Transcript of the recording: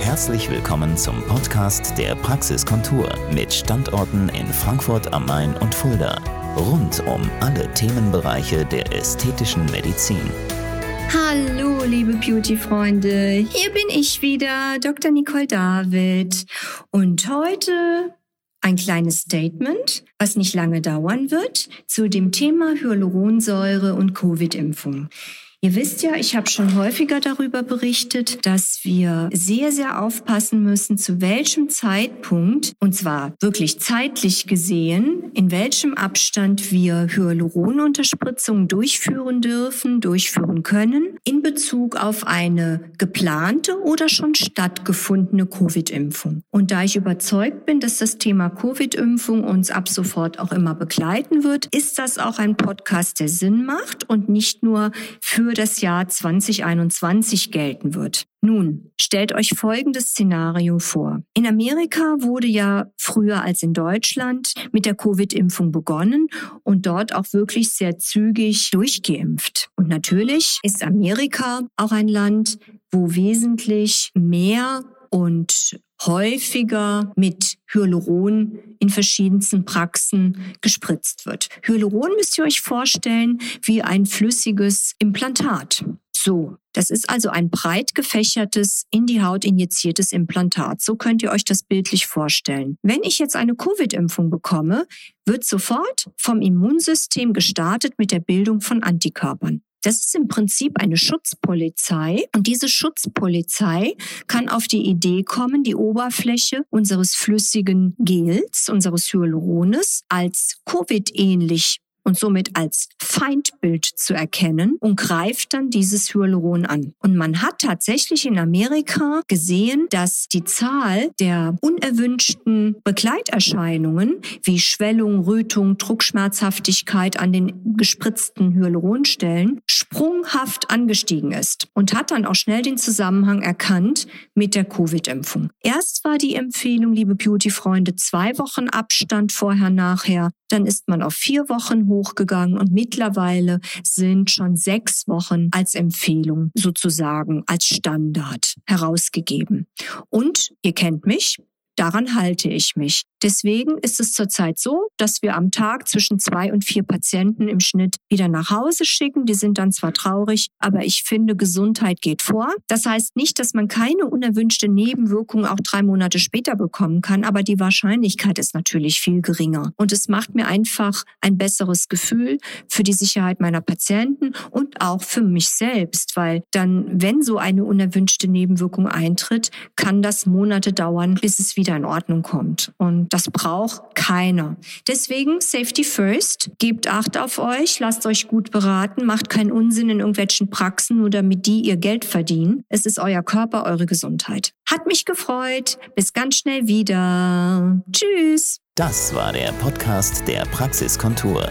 Herzlich willkommen zum Podcast der Praxiskontur mit Standorten in Frankfurt am Main und Fulda. Rund um alle Themenbereiche der ästhetischen Medizin. Hallo, liebe Beauty-Freunde. Hier bin ich wieder, Dr. Nicole David. Und heute ein kleines Statement, was nicht lange dauern wird, zu dem Thema Hyaluronsäure und Covid-Impfung. Ihr wisst ja, ich habe schon häufiger darüber berichtet, dass wir sehr, sehr aufpassen müssen, zu welchem Zeitpunkt, und zwar wirklich zeitlich gesehen, in welchem Abstand wir Hyaluronunterspritzungen durchführen dürfen, durchführen können, in Bezug auf eine geplante oder schon stattgefundene Covid-Impfung. Und da ich überzeugt bin, dass das Thema Covid-Impfung uns ab sofort auch immer begleiten wird, ist das auch ein Podcast, der Sinn macht und nicht nur für für das Jahr 2021 gelten wird. Nun, stellt euch folgendes Szenario vor. In Amerika wurde ja früher als in Deutschland mit der Covid-Impfung begonnen und dort auch wirklich sehr zügig durchgeimpft. Und natürlich ist Amerika auch ein Land, wo wesentlich mehr und häufiger mit Hyaluron in verschiedensten Praxen gespritzt wird. Hyaluron müsst ihr euch vorstellen wie ein flüssiges Implantat. So, das ist also ein breit gefächertes, in die Haut injiziertes Implantat. So könnt ihr euch das bildlich vorstellen. Wenn ich jetzt eine Covid-Impfung bekomme, wird sofort vom Immunsystem gestartet mit der Bildung von Antikörpern. Das ist im Prinzip eine Schutzpolizei und diese Schutzpolizei kann auf die Idee kommen, die Oberfläche unseres flüssigen Gels, unseres Hyalurones als Covid-ähnlich und somit als Feindbild zu erkennen und greift dann dieses Hyaluron an. Und man hat tatsächlich in Amerika gesehen, dass die Zahl der unerwünschten Begleiterscheinungen wie Schwellung, Rötung, Druckschmerzhaftigkeit an den gespritzten Hyaluronstellen sprunghaft angestiegen ist und hat dann auch schnell den Zusammenhang erkannt mit der Covid-Impfung. Erst war die Empfehlung, liebe Beauty-Freunde, zwei Wochen Abstand vorher, nachher. Dann ist man auf vier Wochen hochgegangen und mittlerweile sind schon sechs Wochen als Empfehlung sozusagen als Standard herausgegeben. Und ihr kennt mich, daran halte ich mich. Deswegen ist es zurzeit so, dass wir am Tag zwischen zwei und vier Patienten im Schnitt wieder nach Hause schicken. Die sind dann zwar traurig, aber ich finde, Gesundheit geht vor. Das heißt nicht, dass man keine unerwünschte Nebenwirkung auch drei Monate später bekommen kann, aber die Wahrscheinlichkeit ist natürlich viel geringer. Und es macht mir einfach ein besseres Gefühl für die Sicherheit meiner Patienten und auch für mich selbst, weil dann, wenn so eine unerwünschte Nebenwirkung eintritt, kann das Monate dauern, bis es wieder in Ordnung kommt. Und das braucht keiner. Deswegen Safety First. Gebt Acht auf euch, lasst euch gut beraten, macht keinen Unsinn in irgendwelchen Praxen, nur damit die ihr Geld verdienen. Es ist euer Körper, eure Gesundheit. Hat mich gefreut. Bis ganz schnell wieder. Tschüss. Das war der Podcast der Praxiskontur.